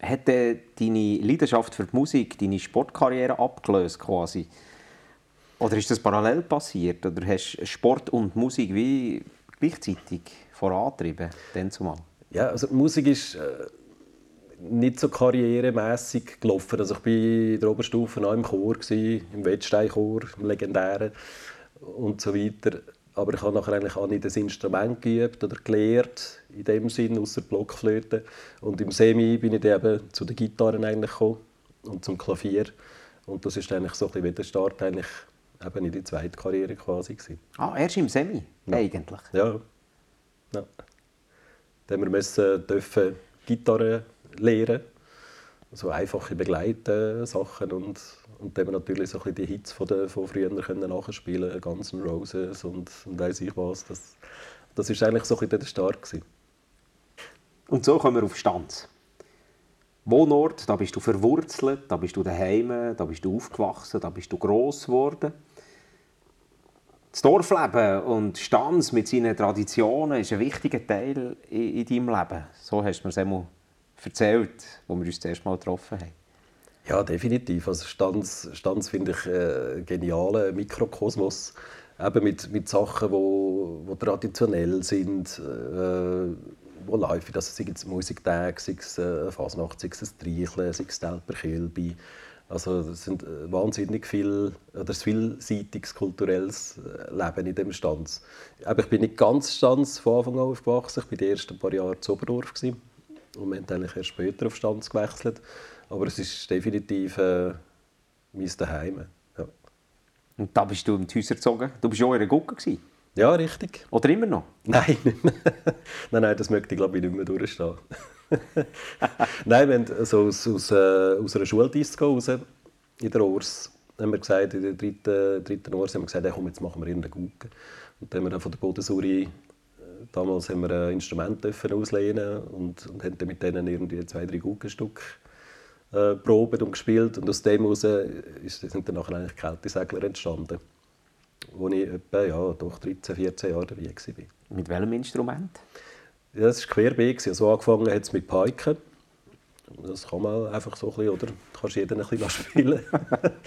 Hat äh, deine Leidenschaft für die Musik deine Sportkarriere abgelöst quasi? Oder ist das parallel passiert? Oder hast du Sport und Musik wie gleichzeitig vorantrieben? Dann zumal? Ja, also Musik ist äh, nicht so karrieremässig gelaufen. Also ich war in der Oberstufe auch im Chor, gewesen, im Wettsteinchor, im legendären und so weiter. Aber ich habe nachher eigentlich auch nicht das Instrument geübt oder gelehrt, in dem Sinn, außer Blockflöte. Und im Semi bin ich dann eben zu den Gitarren eigentlich gekommen und zum Klavier. Und das ist eigentlich so ein bisschen wie der Start eigentlich eben in die zweite Karriere quasi gewesen. Ah, erst im Semi, Ja. eigentlich. Ja. ja. Dann haben wir müssen, dürfen Gitarre lernen, so einfache Begleitsachen und und dann natürlich so ein bisschen die Hits von, der, von früher können nachspielen, Guns N' Roses und, und weiss ich was. Das, das eigentlich so ein bisschen der Start gewesen. Und so kommen wir auf Stanz. Wohnort, da bist du verwurzelt, da bist du daheim, da bist du aufgewachsen, da bist du gross geworden. Das Dorfleben und Stanz mit seinen Traditionen ist ein wichtiger Teil in, in deinem Leben. So hast du mir es erzählt, als wir uns das erste Mal getroffen haben. Ja, definitiv. Also Stanz, Stanz finde ich äh, einen genialen Mikrokosmos. Eben mit, mit Sachen, die wo, wo traditionell sind, äh, wo laufen. Also sei es Musiktage, sei es äh, Fasnacht, sei es ein Streicheln, sei es Telper Kilby. Also es sind äh, wahnsinnig viel, oder ein vielseitiges kulturelles äh, Leben in dem Stanz. Aber ich bin nicht ganz Stanz von Anfang an aufgewachsen. Ich war die ersten paar Jahre zu Oberdorf. gewesen. Und wir haben eigentlich erst später auf Stanz gewechselt. Aber es ist definitiv äh, mein Daheim. Ja. Und da bist du in die Häuser gezogen. Du bist auch in einer Gucke. gewesen. ja, richtig. Oder immer noch? Nein, nicht mehr. nein, nein, das möchte ich glaube ich nicht mehr durchstehen. nein, wir haben so aus, aus, äh, aus einer Schuldisco raus, in der Ors, haben wir gesagt, in der dritten, dritten Urs haben wir gesagt, hey, komm, jetzt machen wir irgendeine Gugge. Und dann haben wir dann von der Bodensuri, damals haben wir ein Instrument dürfen auslehnen und, und haben dann mit denen irgendwie zwei, drei Guggenstücke äh, probiert und gespielt. Und aus dem heraus ist, sind dann nachher eigentlich Kältesegler entstanden, wo ich etwa ja, doch 13, 14 Jahre dabei war. Mit welchem Instrument? Ja, das war querbeet. Also angefangen hat es mit Piken. Das kann man einfach so ein bisschen, oder? Du kannst jeden ein bisschen spielen.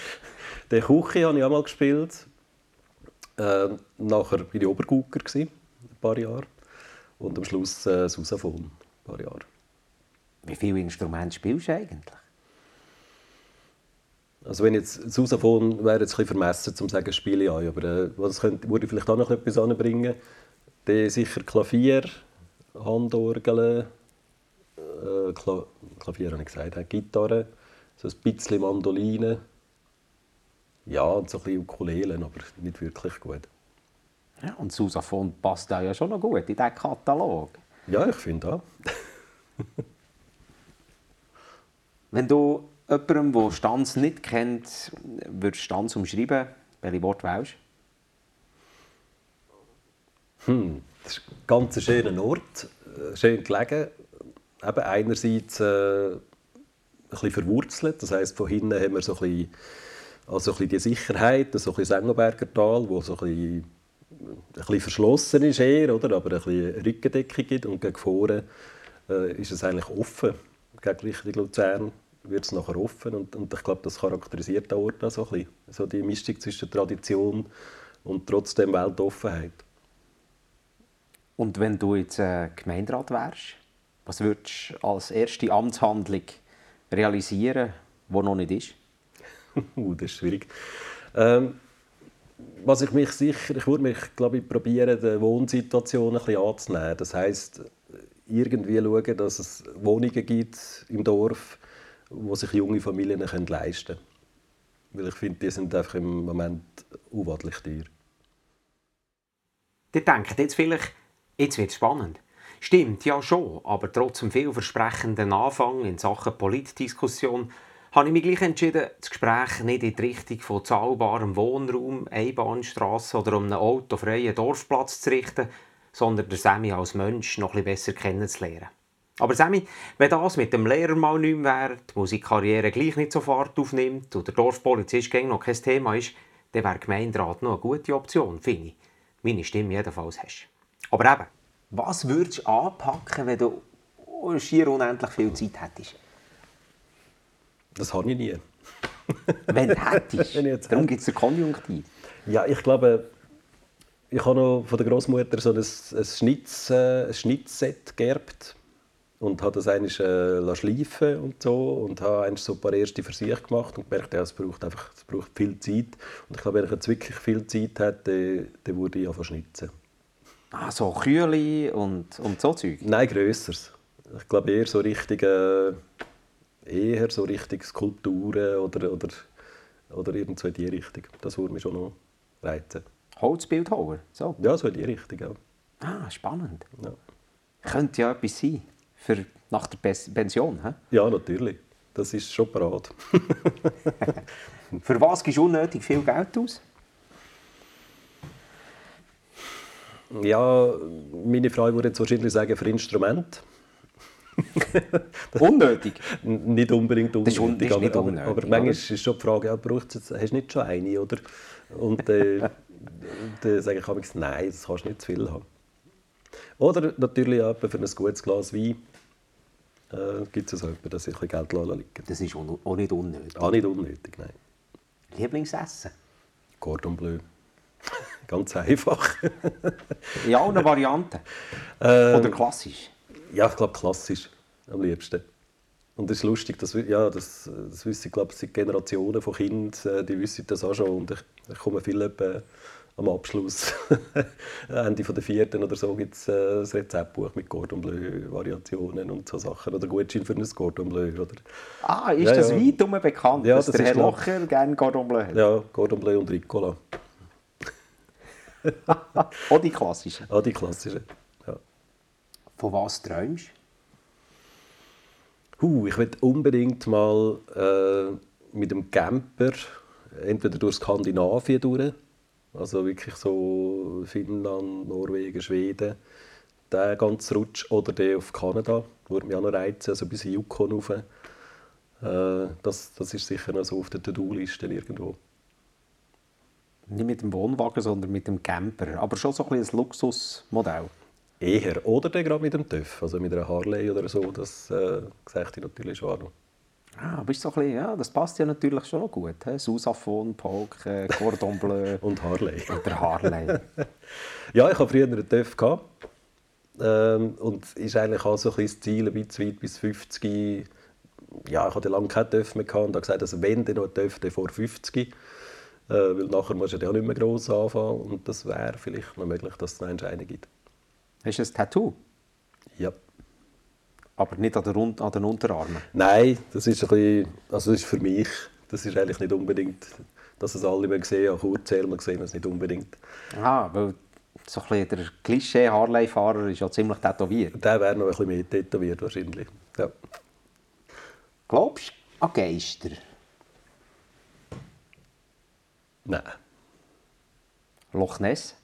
Den Kuchi habe ich auch mal gespielt. Äh, nachher war ich Obergucker, ein paar Jahre. Und am Schluss äh, Sousaphon, ein paar Jahre. Wie viele Instrumente spielst du eigentlich? Also wenn jetzt Sousaphon wäre jetzt ein bisschen vermessen, um zu sagen, spiele ich an. Aber äh, was könnte, würde ich vielleicht auch noch etwas anbringen? Dann sicher Klavier, Handorgeln, äh, Kla Klavier habe ich gesagt, äh, Gitarre, so ein bisschen Mandoline. Ja, und so ein bisschen Ukulelen, aber nicht wirklich gut. Ja, und Sousaphon passt da ja schon noch gut in diesen Katalog. Ja, ich finde auch. Wenn du jemandem, der Stanz nicht kennt, würdest Stanz umschreiben, welche Worte wählst Hm, das ist ein ganz schöner Ort, äh, schön gelegen. Eben einerseits äh, ein bisschen verwurzelt, das heisst, von hinten haben wir so ein bisschen, also ein bisschen die Sicherheit, so ein bisschen Sengelberger Tal, wo so ein bisschen, ein bisschen verschlossen ist eher, oder? aber ein bisschen Rückendeckung gibt und gegen vorne äh, ist es eigentlich offen, gegen Richtung Luzern wird es nachher offen und, und ich glaube, das charakterisiert den Ort auch so ein bisschen, so die Mischung zwischen Tradition und trotzdem Weltoffenheit. Und wenn du jetzt äh, Gemeinderat wärst, was würdest du als erste Amtshandlung realisieren, die noch nicht ist? uh, das ist schwierig. Ähm, was ich mich sicher, ich würde mich, glaube ich, probieren, die Wohnsituation ein bisschen anzunehmen. Das heisst, irgendwie schauen, dass es Wohnungen gibt im Dorf, wo sich junge Familien leisten können. Weil ich finde, die sind einfach im Moment unwadlich teuer. Die denken jetzt vielleicht, jetzt wird es spannend. Stimmt, ja schon, aber trotz dem vielversprechenden Anfang in Sachen Politdiskussion habe ich mich gleich entschieden, das Gespräch nicht in die Richtung von zahlbarem Wohnraum, Einbahnstrasse oder um einen autofreien Dorfplatz zu richten, sondern der Sammy als Mensch noch etwas besser kennenzulernen. Aber Sammy, wenn das mit dem Lehrer mal nicht mehr wäre, die Musikkarriere gleich nicht so Fahrt aufnimmt und der Dorfpolizist noch kein Thema ist, dann wäre Gemeinderat noch eine gute Option, finde ich. Meine Stimme jedenfalls hast. Aber eben, was würdest du anpacken, wenn du schier unendlich viel Zeit hättest? Das habe ich nie. wenn du hättest. Wenn ich jetzt Darum gibt es den Konjunktiv. Ja, ich glaube, ich habe noch von der Großmutter so ein, ein, Schnitz, äh, ein Schnitzset geerbt und habe das eigentlich äh, schleifen und so und habe eigentlich so ein paar erste Versuche gemacht und gemerkt, ja, es braucht einfach es braucht viel Zeit und ich glaube, wenn ich jetzt wirklich viel Zeit hätte, dann würde ich anfangen schnitzen. Ah, so Kühle und, und so Zeug? Nein, grösseres. Ich glaube eher so richtig, äh, eher so richtig Skulpturen oder, oder, oder irgend in die Richtung. Das würde mich schon noch reizen. Holzbildhauer? So. Ja, so in die Richtung auch. Ah, spannend. Ja. Könnte ja etwas sein für nach der Pension. He? Ja, natürlich. Das ist schon parat. für was gibst du unnötig viel Geld aus? Ja, meine Frau würde jetzt wahrscheinlich sagen, für Instrument. Unnötig? nicht unbedingt unnötig. Das ist, un das ist nicht aber, unnötig, aber, aber manchmal ist schon die Frage, ja, brauchst du jetzt, hast du nicht schon eine? Oder? Und äh, dann sage ich manchmal, nein, das kannst du nicht zu viel haben. Oder natürlich auch für ein gutes Glas Wein äh, gibt es so jemanden, dass ich ein Geld liegen Das ist auch nicht unnötig. Auch nicht unnötig, nein. Lieblingsessen? Cordon Bleu. Ganz einfach. ja, eine Variante. Ähm, Oder klassisch? Ja, ich glaube klassisch am liebsten. Und es ist lustig, dass, ja, das, das wissen, ich glaube, seit Generationen von Kindern, äh, die wissen das auch schon. Und ich, ich komme viel etwa am Abschluss, Ende der vierten oder so, gibt es äh, ein Rezeptbuch mit Cordon Bleu-Variationen und so Sachen. Oder Gutschein für ein Cordon Bleu. Oder ah, ist ja, das ja. weit bekannt, ja, dass das der Herr Locher gerne Cordon Bleu hat? Ja, Cordon Bleu und Ricola. Auch die klassischen? Auch die klassischen. Von was träumst du? Uh, ich will unbedingt mal äh, mit dem Camper entweder durch Skandinavien durch, also wirklich so Finnland, Norwegen, Schweden, der ganze Rutsch, oder der auf Kanada, würde mich auch noch reizen, also bis Yukon rauf. Äh, das, das ist sicher noch so auf der To-Do-Liste irgendwo. Nicht mit dem Wohnwagen, sondern mit dem Camper. Aber schon so ein, ein Luxusmodell. Eher. Oder dann gerade mit dem TÜV, also mit einer Harley oder so. Das äh, sehe ich natürlich schon an. Ah, bist so ein bisschen, ja, das passt ja natürlich schon noch gut. He? Susafon, Polk, äh, Cordon Bleu. Und Harley. Und der Harley. ja, ich hatte früher einen TÜV. Gehabt. Ähm, und ist eigentlich auch so ein bisschen das Ziel, ein bisschen weit bis 50. Ja, ich hatte lange keinen TÜV mehr gehabt und habe gesagt, also wenn dann noch ein TÜV, dann vor 50. Äh, weil nachher musst du ja nicht mehr gross anfangen und das wäre vielleicht noch möglich, dass es eine Entscheidung gibt. Hast du ein Tattoo? Ja. Aber nicht an, der, an den Unterarmen? Nein, das ist, ein bisschen, also das ist für mich. Das ist eigentlich nicht unbedingt, dass es alle sehen, auch Kurzärmel sehen es nicht unbedingt. Ah, weil so ein der Klischee-Harley-Fahrer ist ja ziemlich tätowiert. Der wäre noch ein bisschen mehr tätowiert wahrscheinlich, ja. Glaubst du an Geister? Nein. Loch Ness?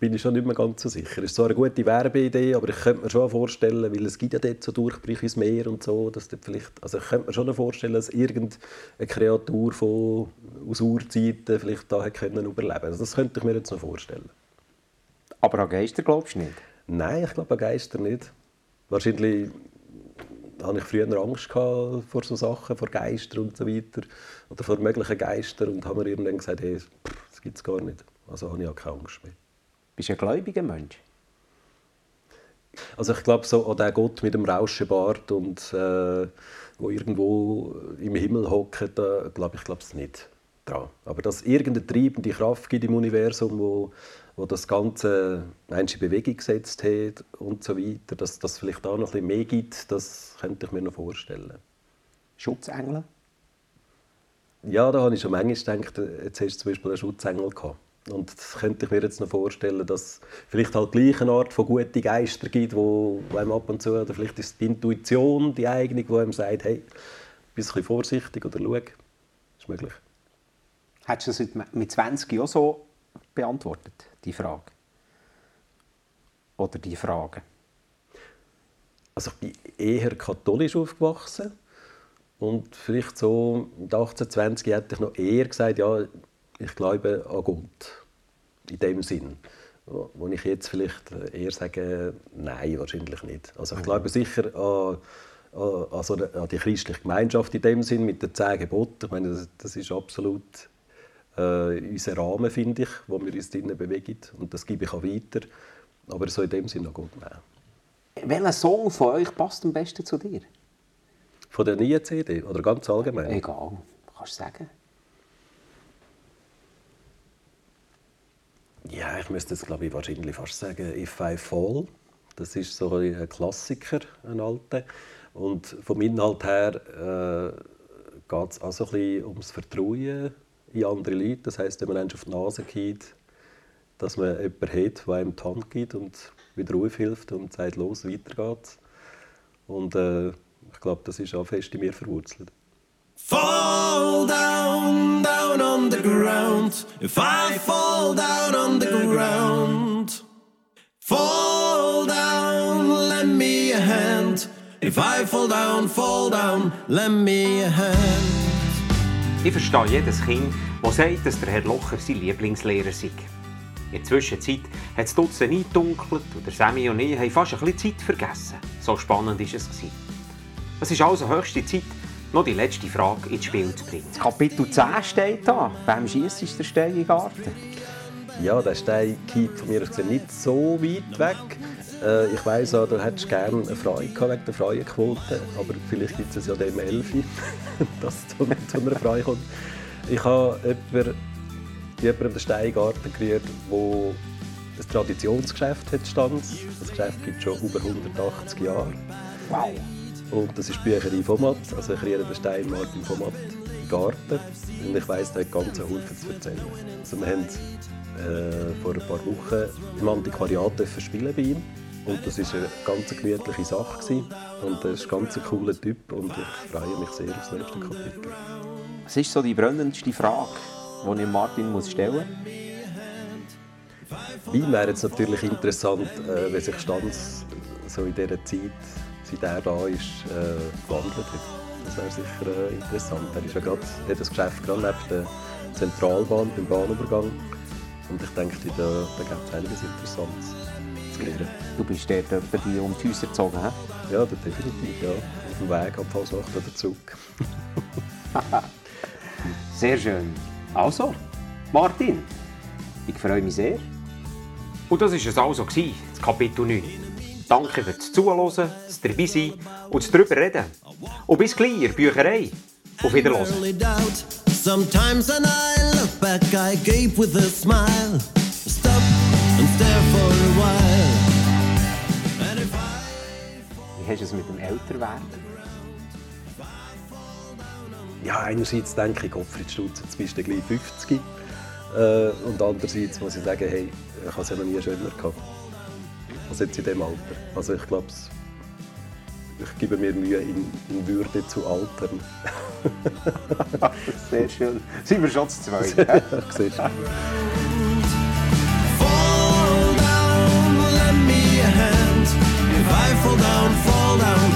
Bin ich schon nicht mehr ganz so sicher. Es ist zwar eine gute Werbeidee, aber ich könnte mir schon vorstellen, weil es gibt ja dort so Durchbrüche ins Meer und so, dass dort vielleicht, also ich könnte mir schon vorstellen, dass irgendeine Kreatur von, aus Urzeiten vielleicht da können überleben Also das könnte ich mir jetzt noch vorstellen. Aber an Geister glaubst du nicht? Nein, ich glaube an Geister nicht. Wahrscheinlich hatte ich früher Angst vor so Sachen, vor Geistern und so weiter. Oder vor möglichen Geistern und habe mir irgendwann gesagt, hey, das gibt es gar nicht. Also habe ich auch keine Angst mehr. Bist du ein gläubiger Mensch? Also ich glaube, so an den Gott mit dem Rauschenbart und äh, wo irgendwo im Himmel hockt, da glaube ich glaube es nicht dran. Aber dass irgendeine treibende Kraft gibt im Universum, wo, wo das Ganze in Bewegung gesetzt hat und so weiter, dass das vielleicht auch noch ein bisschen mehr gibt, das könnte ich mir noch vorstellen. Schutzengel? Ja, da habe ich schon manchmal gedacht, jetzt hast du zum Beispiel einen Schutzengel gehabt. Und das könnte ich mir jetzt noch vorstellen, dass es vielleicht halt gleich eine Art von guten Geister gibt, wo, einem ab und zu, oder vielleicht ist die Intuition die eigene, die einem sagt, hey, ein bisschen vorsichtig oder schau. Das ist möglich. Hättest du das mit 20 Jahren so beantwortet, die Frage? Oder die Frage? Also ich bin eher katholisch aufgewachsen. Und vielleicht so mit 18, 20 hätte ich noch eher gesagt, ja, ich glaube an Gott. In dem Sinn. Wo ich jetzt vielleicht eher sage, nein, wahrscheinlich nicht. Also ich glaube sicher an, an, also an die christliche Gemeinschaft in dem Sinn mit den zehn Geboten. Ich meine, das, das ist absolut äh, unser Rahmen, finde ich, wo wir uns drinnen bewegen. Und das gebe ich auch weiter. Aber so in dem Sinn an Gott, nein. Welcher Song von euch passt am besten zu dir? Von der neuen CD oder ganz allgemein? Egal, kannst du sagen. Ja, ich müsste jetzt glaube ich wahrscheinlich fast sagen If I Fall. Das ist so ein Klassiker, ein alter. Und vom Inhalt her äh, geht es auch so ein bisschen ums Vertrauen in andere Leute. Das heißt, wenn man auf die Nase geht, dass man jemanden hat, der einem die Hand gibt und wieder aufhilft und sagt, los, weiter geht's. Und äh, ich glaube, das ist auch fest in mir verwurzelt. Fall down, down on the ground. If I fall down on the ground, fall down, lend me a hand. If I fall down, fall down, lend me a hand. Ich verstehe jedes Kind, das sagt, dass der Herr Locher sein Lieblingslehrer sei. In der Zwischenzeit hat es Dutzend eingedunkelt und Sammy und ich haben fast ein bisschen Zeit vergessen. So spannend war es. Es ist also höchste Zeit, noch die letzte Frage ins Spiel zu bringen. Das Kapitel 10 steht da. Beim Schießen ist der Stein im Garten. Ja, der Stein geht von mir nicht so weit weg. Äh, ich weiss auch, du hättest gerne eine Freude gehabt wegen der Freuenquote, aber vielleicht gibt es ja dem Elfi, dass es zu, zu einer Freude kommt. Ich habe jemanden, jemanden den Steingarten gerührt, wo ein Traditionsgeschäft hat stand. Das Geschäft gibt es schon über 180 Jahre. Wow! Und das ist die Bücherei Vomat, also ich kriege den Stein Martin Vomat im Garten. Und ich weiss, der hat ganz Haufen zu erzählen. Also wir haben äh, vor ein paar Wochen im Antiquariat spielen bei ihm. Und das war eine ganz gemütliche Sache. Gewesen. Und er ist ein ganz cooler Typ und ich freue mich sehr auf das nächste Kapitel. Was ist so die brennendste Frage, die ich Martin muss stellen muss? Wein wäre jetzt natürlich interessant, äh, wie sich Stanz so in dieser Zeit, seit er da ist, äh, gewandelt hat. Das wäre sicher äh, interessant. Er ist ja grad, hat das Geschäft gerade neben der Zentralbahn beim Bahnübergang. Und ich denke, da, da gibt es einiges Interessantes zu lernen. Du bist dort etwa die um die Häuser gezogen, hä? Ja, das definitiv. Ja. Auf dem Weg ab Fasnacht oder zurück. Sehr schön. Also, Martin, ich freue mich sehr. Und das war es also, gewesen, das Kapitel 9. Danke fürs Zuhören, das Dabeisein und das drüber reden. Und bis gleich der Bücherei. Auf Wiederhören. Rarely doubt. Sometimes when I look back, I gape with a smile. Stop and stare for a while. And if I Wie hast du es mit dem Älterwerden? Ja, einerseits denke ich, Gottfried Stutz, jetzt bist du gleich 50. Äh, und andererseits muss ich sagen, hey, ich habe es ja noch nie schöner gehabt. Also jetzt in diesem Alter. Also ich glaube, ich gebe mir Mühe, in, in Würde zu altern. Sehr schön. Sind wir schon zu zweit? Siehst du? fall down, lend me a hand. If I fall down, fall down